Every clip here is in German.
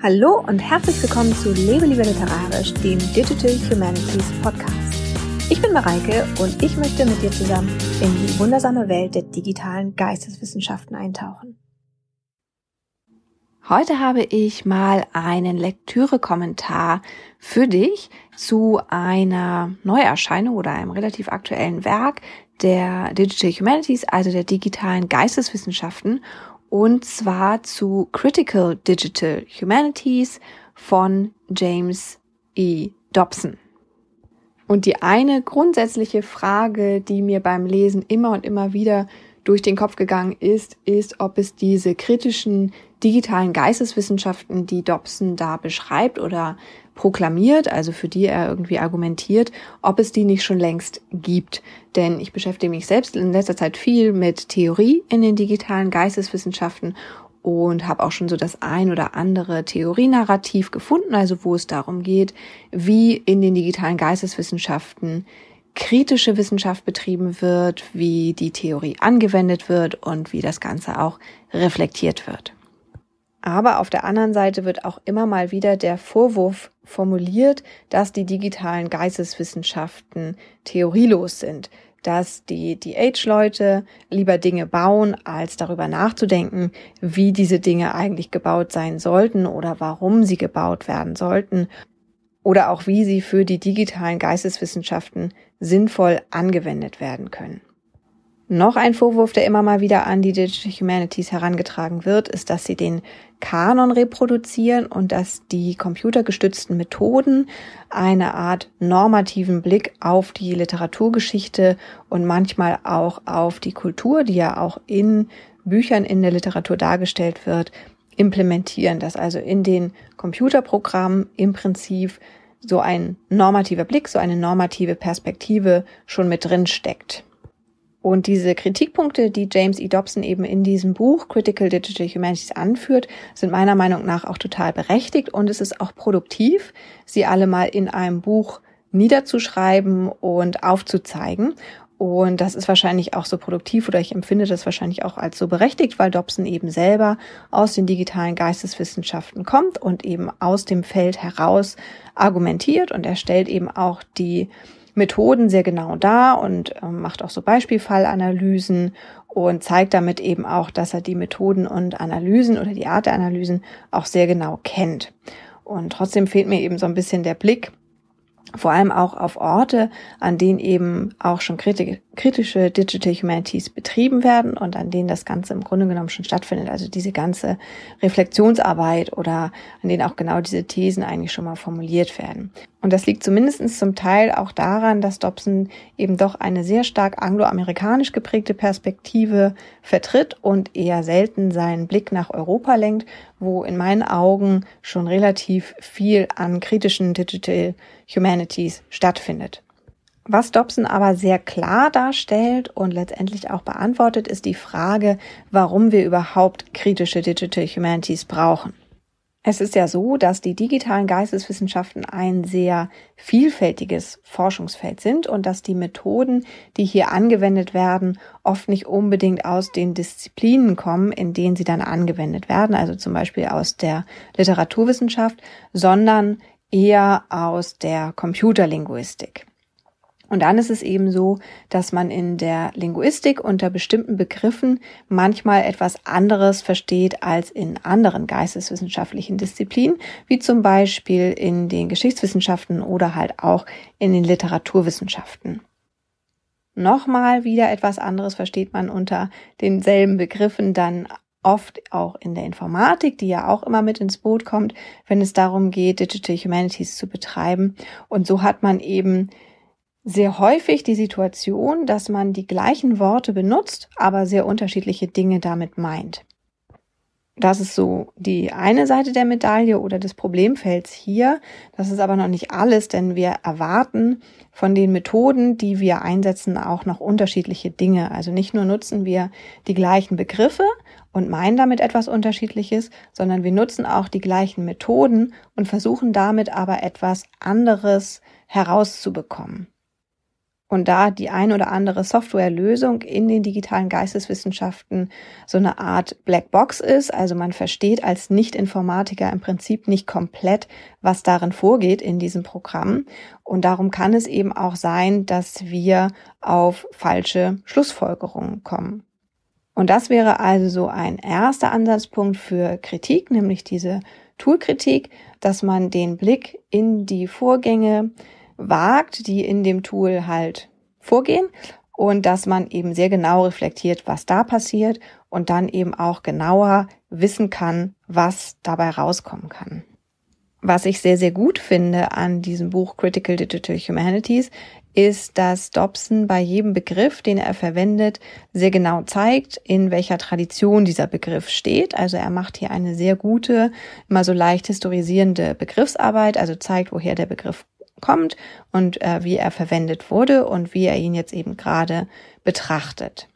Hallo und herzlich willkommen zu Lebe lieber literarisch, dem Digital Humanities Podcast. Ich bin Mareike und ich möchte mit dir zusammen in die wundersame Welt der digitalen Geisteswissenschaften eintauchen. Heute habe ich mal einen Lektüre-Kommentar für dich zu einer Neuerscheinung oder einem relativ aktuellen Werk der Digital Humanities, also der digitalen Geisteswissenschaften und zwar zu Critical Digital Humanities von James E. Dobson. Und die eine grundsätzliche Frage, die mir beim Lesen immer und immer wieder durch den Kopf gegangen ist, ist, ob es diese kritischen digitalen Geisteswissenschaften, die Dobson da beschreibt oder proklamiert, also für die er irgendwie argumentiert, ob es die nicht schon längst gibt. Denn ich beschäftige mich selbst in letzter Zeit viel mit Theorie in den digitalen Geisteswissenschaften und habe auch schon so das ein oder andere Theorienarrativ gefunden, also wo es darum geht, wie in den digitalen Geisteswissenschaften kritische Wissenschaft betrieben wird, wie die Theorie angewendet wird und wie das Ganze auch reflektiert wird. Aber auf der anderen Seite wird auch immer mal wieder der Vorwurf formuliert, dass die digitalen Geisteswissenschaften theorielos sind, dass die, die Age-Leute lieber Dinge bauen, als darüber nachzudenken, wie diese Dinge eigentlich gebaut sein sollten oder warum sie gebaut werden sollten oder auch wie sie für die digitalen Geisteswissenschaften sinnvoll angewendet werden können. Noch ein Vorwurf, der immer mal wieder an die Digital Humanities herangetragen wird, ist, dass sie den Kanon reproduzieren und dass die computergestützten Methoden eine Art normativen Blick auf die Literaturgeschichte und manchmal auch auf die Kultur, die ja auch in Büchern in der Literatur dargestellt wird, implementieren, dass also in den Computerprogrammen im Prinzip so ein normativer Blick, so eine normative Perspektive schon mit drin steckt. Und diese Kritikpunkte, die James E. Dobson eben in diesem Buch Critical Digital Humanities anführt, sind meiner Meinung nach auch total berechtigt und es ist auch produktiv, sie alle mal in einem Buch niederzuschreiben und aufzuzeigen. Und das ist wahrscheinlich auch so produktiv oder ich empfinde das wahrscheinlich auch als so berechtigt, weil Dobson eben selber aus den digitalen Geisteswissenschaften kommt und eben aus dem Feld heraus argumentiert und er stellt eben auch die Methoden sehr genau dar und äh, macht auch so Beispielfallanalysen und zeigt damit eben auch, dass er die Methoden und Analysen oder die Art der Analysen auch sehr genau kennt. Und trotzdem fehlt mir eben so ein bisschen der Blick vor allem auch auf Orte, an denen eben auch schon kritische Digital Humanities betrieben werden und an denen das Ganze im Grunde genommen schon stattfindet. Also diese ganze Reflexionsarbeit oder an denen auch genau diese Thesen eigentlich schon mal formuliert werden. Und das liegt zumindest zum Teil auch daran, dass Dobson eben doch eine sehr stark angloamerikanisch geprägte Perspektive vertritt und eher selten seinen Blick nach Europa lenkt, wo in meinen Augen schon relativ viel an kritischen Digital Humanities stattfindet. Was Dobson aber sehr klar darstellt und letztendlich auch beantwortet, ist die Frage, warum wir überhaupt kritische Digital Humanities brauchen. Es ist ja so, dass die digitalen Geisteswissenschaften ein sehr vielfältiges Forschungsfeld sind und dass die Methoden, die hier angewendet werden, oft nicht unbedingt aus den Disziplinen kommen, in denen sie dann angewendet werden, also zum Beispiel aus der Literaturwissenschaft, sondern eher aus der Computerlinguistik. Und dann ist es eben so, dass man in der Linguistik unter bestimmten Begriffen manchmal etwas anderes versteht als in anderen geisteswissenschaftlichen Disziplinen, wie zum Beispiel in den Geschichtswissenschaften oder halt auch in den Literaturwissenschaften. Nochmal wieder etwas anderes versteht man unter denselben Begriffen dann oft auch in der Informatik, die ja auch immer mit ins Boot kommt, wenn es darum geht, Digital Humanities zu betreiben. Und so hat man eben sehr häufig die Situation, dass man die gleichen Worte benutzt, aber sehr unterschiedliche Dinge damit meint. Das ist so die eine Seite der Medaille oder des Problemfelds hier. Das ist aber noch nicht alles, denn wir erwarten von den Methoden, die wir einsetzen, auch noch unterschiedliche Dinge. Also nicht nur nutzen wir die gleichen Begriffe und meinen damit etwas Unterschiedliches, sondern wir nutzen auch die gleichen Methoden und versuchen damit aber etwas anderes herauszubekommen. Und da die ein oder andere Softwarelösung in den digitalen Geisteswissenschaften so eine Art Blackbox ist. Also man versteht als Nicht-Informatiker im Prinzip nicht komplett, was darin vorgeht in diesem Programm. Und darum kann es eben auch sein, dass wir auf falsche Schlussfolgerungen kommen. Und das wäre also so ein erster Ansatzpunkt für Kritik, nämlich diese Toolkritik, dass man den Blick in die Vorgänge wagt, die in dem Tool halt vorgehen und dass man eben sehr genau reflektiert, was da passiert und dann eben auch genauer wissen kann, was dabei rauskommen kann. Was ich sehr, sehr gut finde an diesem Buch Critical Digital Humanities, ist, dass Dobson bei jedem Begriff, den er verwendet, sehr genau zeigt, in welcher Tradition dieser Begriff steht. Also er macht hier eine sehr gute, immer so leicht historisierende Begriffsarbeit, also zeigt, woher der Begriff kommt und äh, wie er verwendet wurde und wie er ihn jetzt eben gerade betrachtet.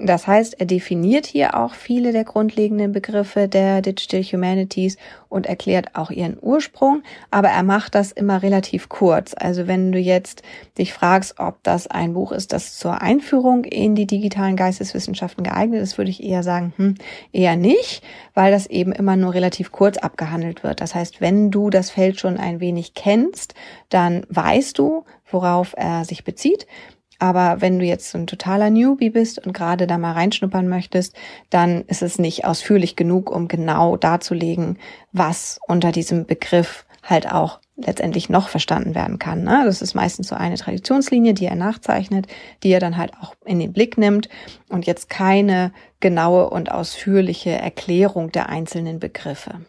Das heißt, er definiert hier auch viele der grundlegenden Begriffe der Digital Humanities und erklärt auch ihren Ursprung, aber er macht das immer relativ kurz. Also wenn du jetzt dich fragst, ob das ein Buch ist, das zur Einführung in die digitalen Geisteswissenschaften geeignet ist, würde ich eher sagen, hm, eher nicht, weil das eben immer nur relativ kurz abgehandelt wird. Das heißt, wenn du das Feld schon ein wenig kennst, dann weißt du, worauf er sich bezieht. Aber wenn du jetzt so ein totaler Newbie bist und gerade da mal reinschnuppern möchtest, dann ist es nicht ausführlich genug, um genau darzulegen, was unter diesem Begriff halt auch letztendlich noch verstanden werden kann. Ne? Das ist meistens so eine Traditionslinie, die er nachzeichnet, die er dann halt auch in den Blick nimmt und jetzt keine genaue und ausführliche Erklärung der einzelnen Begriffe.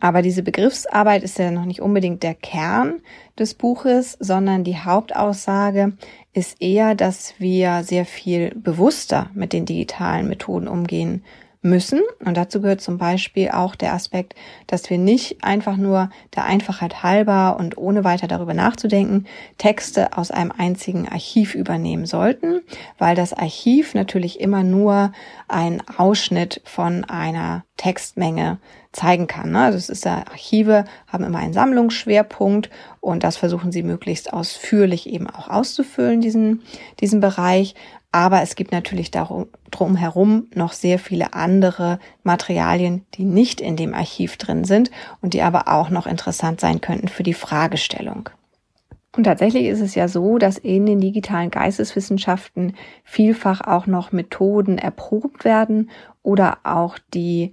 Aber diese Begriffsarbeit ist ja noch nicht unbedingt der Kern des Buches, sondern die Hauptaussage ist eher, dass wir sehr viel bewusster mit den digitalen Methoden umgehen müssen. Und dazu gehört zum Beispiel auch der Aspekt, dass wir nicht einfach nur der Einfachheit halber und ohne weiter darüber nachzudenken Texte aus einem einzigen Archiv übernehmen sollten, weil das Archiv natürlich immer nur ein Ausschnitt von einer Textmenge zeigen kann. Ne? Also es ist ja, Archive haben immer einen Sammlungsschwerpunkt und das versuchen sie möglichst ausführlich eben auch auszufüllen, diesen, diesen Bereich. Aber es gibt natürlich darum, drumherum noch sehr viele andere Materialien, die nicht in dem Archiv drin sind und die aber auch noch interessant sein könnten für die Fragestellung. Und tatsächlich ist es ja so, dass in den digitalen Geisteswissenschaften vielfach auch noch Methoden erprobt werden oder auch die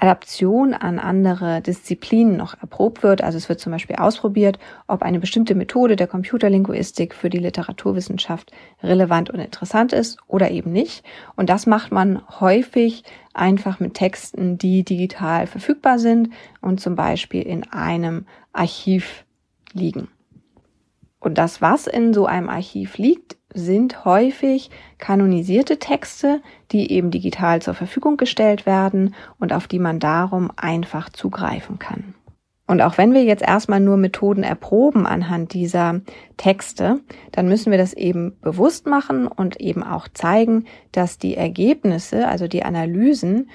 Adaption an andere Disziplinen noch erprobt wird. Also es wird zum Beispiel ausprobiert, ob eine bestimmte Methode der Computerlinguistik für die Literaturwissenschaft relevant und interessant ist oder eben nicht. Und das macht man häufig einfach mit Texten, die digital verfügbar sind und zum Beispiel in einem Archiv liegen. Und das, was in so einem Archiv liegt, sind häufig kanonisierte Texte, die eben digital zur Verfügung gestellt werden und auf die man darum einfach zugreifen kann. Und auch wenn wir jetzt erstmal nur Methoden erproben anhand dieser Texte, dann müssen wir das eben bewusst machen und eben auch zeigen, dass die Ergebnisse, also die Analysen,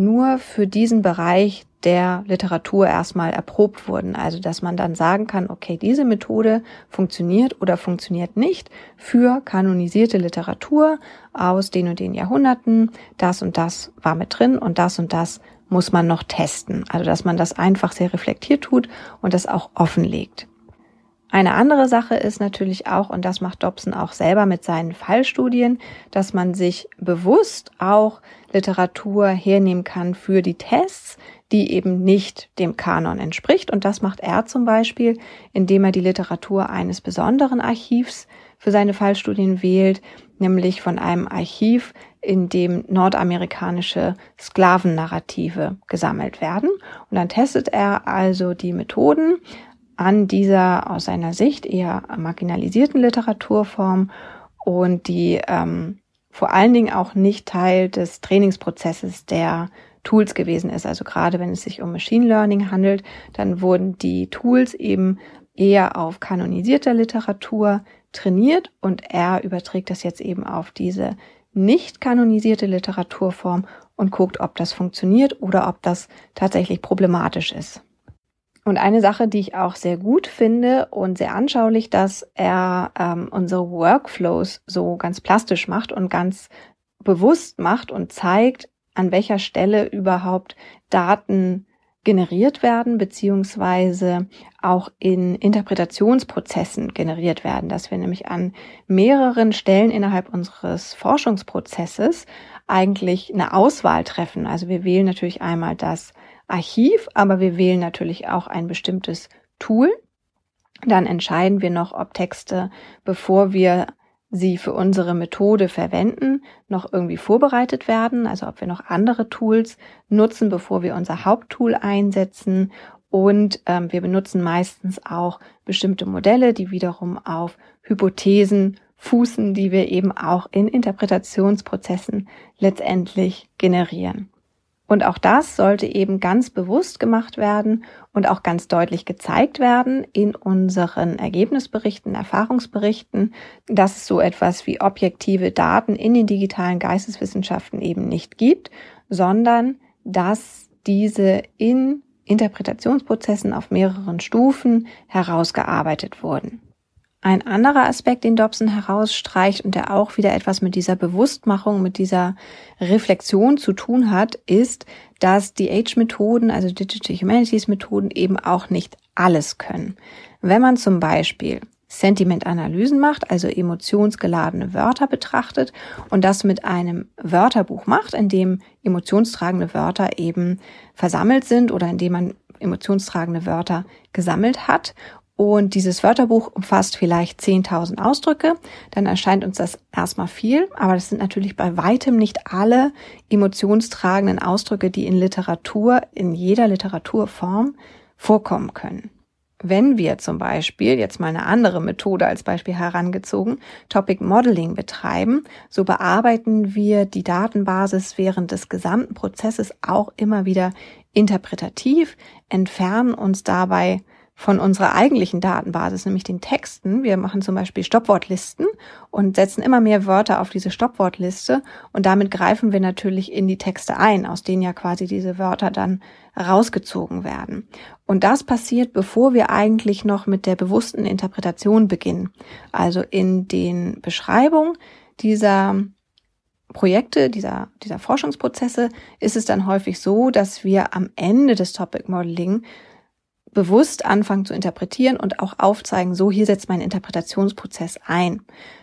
nur für diesen Bereich der Literatur erstmal erprobt wurden. Also dass man dann sagen kann, okay, diese Methode funktioniert oder funktioniert nicht für kanonisierte Literatur aus den und den Jahrhunderten. Das und das war mit drin und das und das muss man noch testen. Also dass man das einfach sehr reflektiert tut und das auch offenlegt. Eine andere Sache ist natürlich auch, und das macht Dobson auch selber mit seinen Fallstudien, dass man sich bewusst auch Literatur hernehmen kann für die Tests, die eben nicht dem Kanon entspricht. Und das macht er zum Beispiel, indem er die Literatur eines besonderen Archivs für seine Fallstudien wählt, nämlich von einem Archiv, in dem nordamerikanische Sklavennarrative gesammelt werden. Und dann testet er also die Methoden an dieser aus seiner Sicht eher marginalisierten Literaturform und die ähm, vor allen Dingen auch nicht Teil des Trainingsprozesses der Tools gewesen ist. Also gerade wenn es sich um Machine Learning handelt, dann wurden die Tools eben eher auf kanonisierter Literatur trainiert und er überträgt das jetzt eben auf diese nicht kanonisierte Literaturform und guckt, ob das funktioniert oder ob das tatsächlich problematisch ist. Und eine Sache, die ich auch sehr gut finde und sehr anschaulich, dass er ähm, unsere Workflows so ganz plastisch macht und ganz bewusst macht und zeigt, an welcher Stelle überhaupt Daten generiert werden, beziehungsweise auch in Interpretationsprozessen generiert werden, dass wir nämlich an mehreren Stellen innerhalb unseres Forschungsprozesses eigentlich eine Auswahl treffen. Also wir wählen natürlich einmal das Archiv, aber wir wählen natürlich auch ein bestimmtes Tool. Dann entscheiden wir noch, ob Texte, bevor wir sie für unsere Methode verwenden, noch irgendwie vorbereitet werden, also ob wir noch andere Tools nutzen, bevor wir unser Haupttool einsetzen. Und ähm, wir benutzen meistens auch bestimmte Modelle, die wiederum auf Hypothesen fußen, die wir eben auch in Interpretationsprozessen letztendlich generieren. Und auch das sollte eben ganz bewusst gemacht werden und auch ganz deutlich gezeigt werden in unseren Ergebnisberichten, Erfahrungsberichten, dass es so etwas wie objektive Daten in den digitalen Geisteswissenschaften eben nicht gibt, sondern dass diese in Interpretationsprozessen auf mehreren Stufen herausgearbeitet wurden. Ein anderer Aspekt, den Dobson herausstreicht und der auch wieder etwas mit dieser Bewusstmachung, mit dieser Reflexion zu tun hat, ist, dass die Age-Methoden, also Digital Humanities-Methoden eben auch nicht alles können. Wenn man zum Beispiel Sentimentanalysen macht, also emotionsgeladene Wörter betrachtet und das mit einem Wörterbuch macht, in dem emotionstragende Wörter eben versammelt sind oder in dem man emotionstragende Wörter gesammelt hat und dieses Wörterbuch umfasst vielleicht 10.000 Ausdrücke, dann erscheint uns das erstmal viel, aber das sind natürlich bei weitem nicht alle emotionstragenden Ausdrücke, die in Literatur, in jeder Literaturform vorkommen können. Wenn wir zum Beispiel, jetzt mal eine andere Methode als Beispiel herangezogen, Topic Modeling betreiben, so bearbeiten wir die Datenbasis während des gesamten Prozesses auch immer wieder interpretativ, entfernen uns dabei von unserer eigentlichen Datenbasis, nämlich den Texten. Wir machen zum Beispiel Stoppwortlisten und setzen immer mehr Wörter auf diese Stoppwortliste und damit greifen wir natürlich in die Texte ein, aus denen ja quasi diese Wörter dann rausgezogen werden. Und das passiert, bevor wir eigentlich noch mit der bewussten Interpretation beginnen. Also in den Beschreibungen dieser Projekte, dieser, dieser Forschungsprozesse ist es dann häufig so, dass wir am Ende des Topic Modeling bewusst anfangen zu interpretieren und auch aufzeigen, so hier setzt mein Interpretationsprozess ein.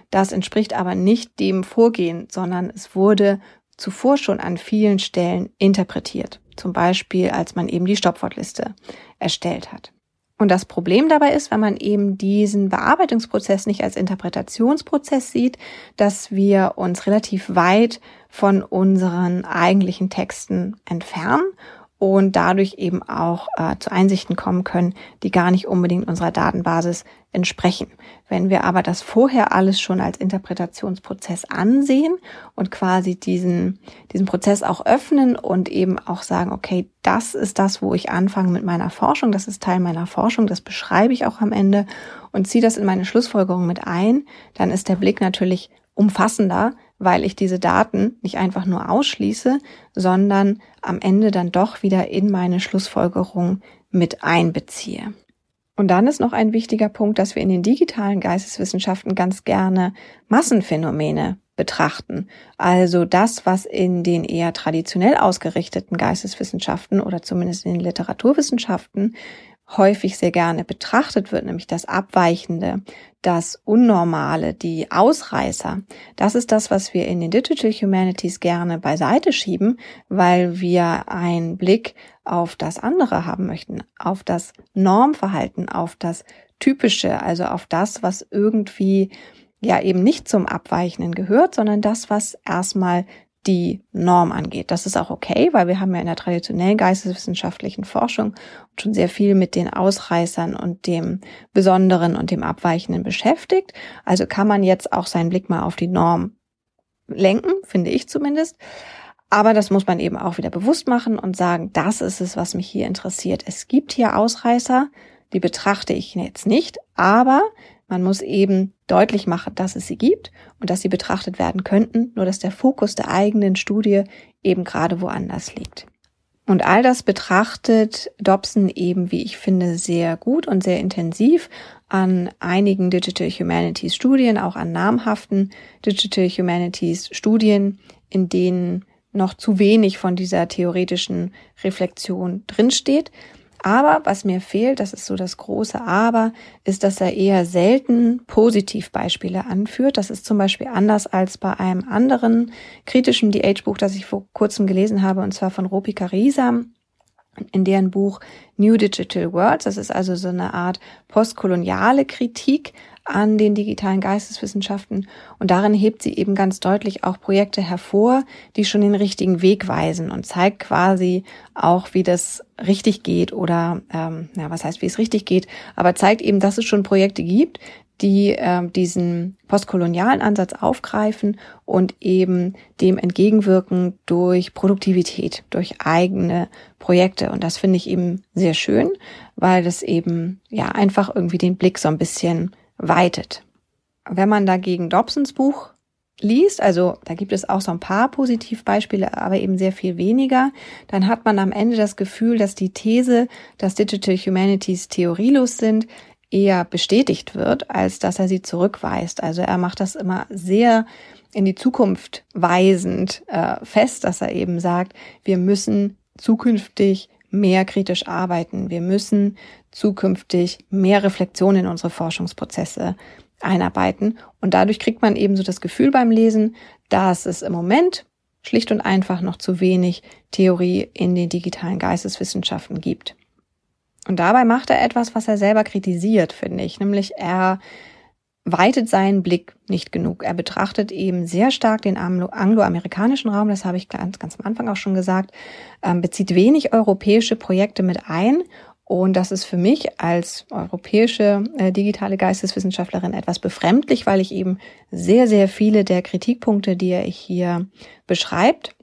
Das entspricht aber nicht dem Vorgehen, sondern es wurde zuvor schon an vielen Stellen interpretiert. Zum Beispiel, als man eben die Stoppwortliste erstellt hat. Und das Problem dabei ist, wenn man eben diesen Bearbeitungsprozess nicht als Interpretationsprozess sieht, dass wir uns relativ weit von unseren eigentlichen Texten entfernen und dadurch eben auch äh, zu Einsichten kommen können, die gar nicht unbedingt unserer Datenbasis entsprechen. Wenn wir aber das vorher alles schon als Interpretationsprozess ansehen und quasi diesen, diesen Prozess auch öffnen und eben auch sagen, okay, das ist das, wo ich anfange mit meiner Forschung, das ist Teil meiner Forschung, das beschreibe ich auch am Ende und ziehe das in meine Schlussfolgerung mit ein, dann ist der Blick natürlich umfassender, weil ich diese Daten nicht einfach nur ausschließe, sondern am Ende dann doch wieder in meine Schlussfolgerung mit einbeziehe. Und dann ist noch ein wichtiger Punkt, dass wir in den digitalen Geisteswissenschaften ganz gerne Massenphänomene betrachten. Also das, was in den eher traditionell ausgerichteten Geisteswissenschaften oder zumindest in den Literaturwissenschaften häufig sehr gerne betrachtet wird, nämlich das Abweichende, das Unnormale, die Ausreißer. Das ist das, was wir in den Digital Humanities gerne beiseite schieben, weil wir einen Blick auf das andere haben möchten, auf das Normverhalten, auf das Typische, also auf das, was irgendwie ja eben nicht zum Abweichenden gehört, sondern das, was erstmal die Norm angeht. Das ist auch okay, weil wir haben ja in der traditionellen geisteswissenschaftlichen Forschung schon sehr viel mit den Ausreißern und dem Besonderen und dem Abweichenden beschäftigt. Also kann man jetzt auch seinen Blick mal auf die Norm lenken, finde ich zumindest. Aber das muss man eben auch wieder bewusst machen und sagen, das ist es, was mich hier interessiert. Es gibt hier Ausreißer, die betrachte ich jetzt nicht, aber man muss eben deutlich machen, dass es sie gibt und dass sie betrachtet werden könnten, nur dass der Fokus der eigenen Studie eben gerade woanders liegt. Und all das betrachtet Dobson eben, wie ich finde, sehr gut und sehr intensiv an einigen Digital Humanities Studien, auch an namhaften Digital Humanities Studien, in denen noch zu wenig von dieser theoretischen Reflexion drinsteht. Aber was mir fehlt, das ist so das große Aber, ist, dass er eher selten Positivbeispiele anführt. Das ist zum Beispiel anders als bei einem anderen kritischen DH-Buch, das ich vor kurzem gelesen habe, und zwar von Ropika Risam, in deren Buch New Digital Worlds. Das ist also so eine Art postkoloniale Kritik an den digitalen Geisteswissenschaften und darin hebt sie eben ganz deutlich auch Projekte hervor, die schon den richtigen Weg weisen und zeigt quasi auch, wie das richtig geht oder ähm, ja, was heißt, wie es richtig geht, aber zeigt eben, dass es schon Projekte gibt, die äh, diesen postkolonialen Ansatz aufgreifen und eben dem entgegenwirken durch Produktivität, durch eigene Projekte. Und das finde ich eben sehr schön, weil das eben ja einfach irgendwie den Blick so ein bisschen weitet. Wenn man dagegen Dobsons Buch liest, also da gibt es auch so ein paar Positivbeispiele, aber eben sehr viel weniger, dann hat man am Ende das Gefühl, dass die These, dass Digital Humanities theorielos sind, eher bestätigt wird, als dass er sie zurückweist. Also er macht das immer sehr in die Zukunft weisend äh, fest, dass er eben sagt, wir müssen zukünftig mehr kritisch arbeiten. Wir müssen zukünftig mehr Reflexion in unsere Forschungsprozesse einarbeiten. Und dadurch kriegt man eben so das Gefühl beim Lesen, dass es im Moment schlicht und einfach noch zu wenig Theorie in den digitalen Geisteswissenschaften gibt. Und dabei macht er etwas, was er selber kritisiert, finde ich, nämlich er weitet seinen Blick nicht genug. Er betrachtet eben sehr stark den angloamerikanischen Raum, das habe ich ganz, ganz am Anfang auch schon gesagt, ähm, bezieht wenig europäische Projekte mit ein. Und das ist für mich als europäische äh, digitale Geisteswissenschaftlerin etwas befremdlich, weil ich eben sehr, sehr viele der Kritikpunkte, die er hier beschreibt,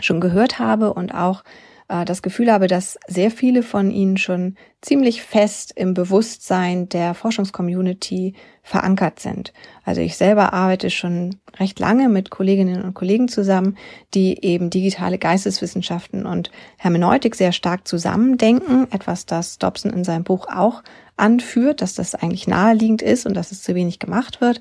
schon gehört habe und auch äh, das Gefühl habe, dass sehr viele von ihnen schon ziemlich fest im Bewusstsein der Forschungscommunity verankert sind. Also ich selber arbeite schon recht lange mit Kolleginnen und Kollegen zusammen, die eben digitale Geisteswissenschaften und Hermeneutik sehr stark zusammendenken, etwas, das Dobson in seinem Buch auch anführt, dass das eigentlich naheliegend ist und dass es zu wenig gemacht wird.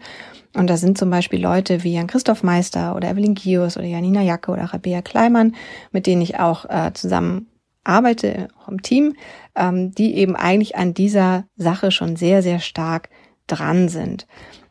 Und da sind zum Beispiel Leute wie Jan-Christoph Meister oder Evelyn Gios oder Janina Jacke oder Rabea Kleimann, mit denen ich auch äh, zusammen arbeite, im Team, ähm, die eben eigentlich an dieser Sache schon sehr, sehr stark dran sind.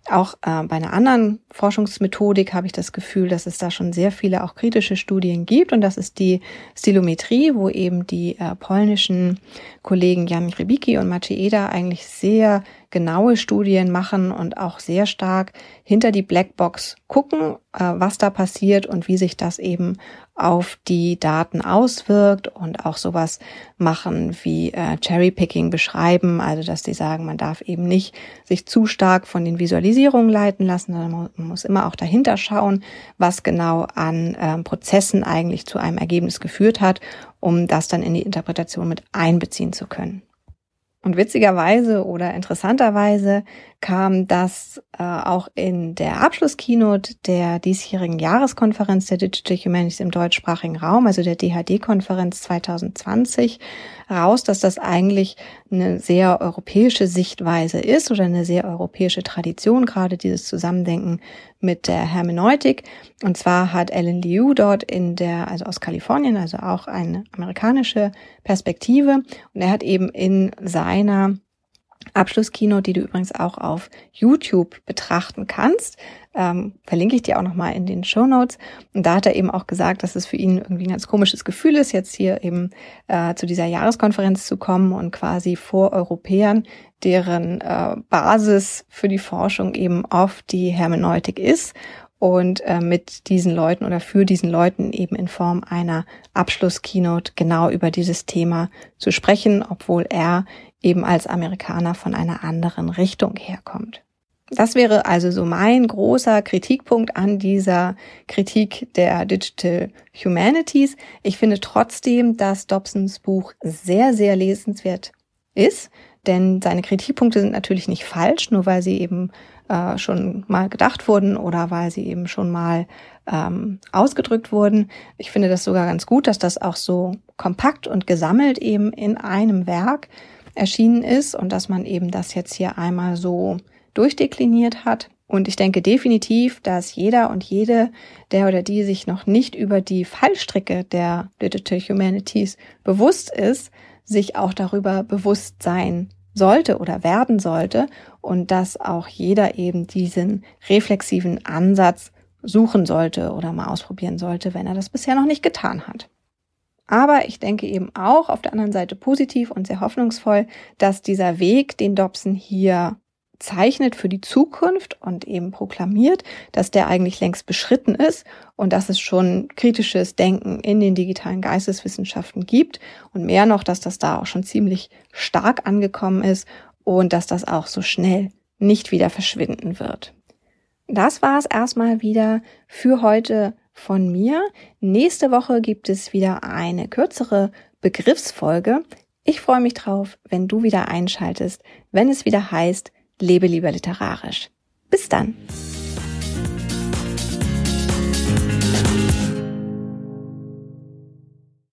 Auch äh, bei einer anderen Forschungsmethodik habe ich das Gefühl, dass es da schon sehr viele auch kritische Studien gibt und das ist die Stilometrie, wo eben die äh, polnischen Kollegen Jan Rybicki und Maciej Eda eigentlich sehr genaue Studien machen und auch sehr stark hinter die Blackbox gucken, äh, was da passiert und wie sich das eben auf die Daten auswirkt und auch sowas machen wie äh, Cherrypicking beschreiben, also dass die sagen, man darf eben nicht sich zu stark von den Visualisierungen leiten lassen, sondern man muss immer auch dahinter schauen, was genau an äh, Prozessen eigentlich zu einem Ergebnis geführt hat, um das dann in die Interpretation mit einbeziehen zu können. Und witzigerweise oder interessanterweise kam das äh, auch in der Abschlusskeynote der diesjährigen Jahreskonferenz der Digital Humanities im deutschsprachigen Raum, also der DHD-Konferenz 2020, raus, dass das eigentlich eine sehr europäische Sichtweise ist oder eine sehr europäische Tradition, gerade dieses Zusammendenken mit der Hermeneutik. Und zwar hat Alan Liu dort in der, also aus Kalifornien, also auch eine amerikanische Perspektive. Und er hat eben in seiner Abschlusskino, die du übrigens auch auf YouTube betrachten kannst. Ähm, verlinke ich dir auch nochmal in den Show Notes. Und da hat er eben auch gesagt, dass es für ihn irgendwie ein ganz komisches Gefühl ist, jetzt hier eben äh, zu dieser Jahreskonferenz zu kommen und quasi vor Europäern, deren äh, Basis für die Forschung eben oft die Hermeneutik ist und äh, mit diesen Leuten oder für diesen Leuten eben in Form einer Abschlusskeynote genau über dieses Thema zu sprechen, obwohl er eben als Amerikaner von einer anderen Richtung herkommt. Das wäre also so mein großer Kritikpunkt an dieser Kritik der Digital Humanities. Ich finde trotzdem, dass Dobsons Buch sehr, sehr lesenswert ist, denn seine Kritikpunkte sind natürlich nicht falsch, nur weil sie eben äh, schon mal gedacht wurden oder weil sie eben schon mal ähm, ausgedrückt wurden. Ich finde das sogar ganz gut, dass das auch so kompakt und gesammelt eben in einem Werk erschienen ist und dass man eben das jetzt hier einmal so durchdekliniert hat. Und ich denke definitiv, dass jeder und jede, der oder die sich noch nicht über die Fallstricke der Digital Humanities bewusst ist, sich auch darüber bewusst sein sollte oder werden sollte und dass auch jeder eben diesen reflexiven Ansatz suchen sollte oder mal ausprobieren sollte, wenn er das bisher noch nicht getan hat. Aber ich denke eben auch auf der anderen Seite positiv und sehr hoffnungsvoll, dass dieser Weg, den Dobson hier zeichnet für die Zukunft und eben proklamiert, dass der eigentlich längst beschritten ist und dass es schon kritisches Denken in den digitalen Geisteswissenschaften gibt und mehr noch, dass das da auch schon ziemlich stark angekommen ist und dass das auch so schnell nicht wieder verschwinden wird. Das war es erstmal wieder für heute von mir. Nächste Woche gibt es wieder eine kürzere Begriffsfolge. Ich freue mich drauf, wenn du wieder einschaltest, wenn es wieder heißt, lebe lieber literarisch. Bis dann!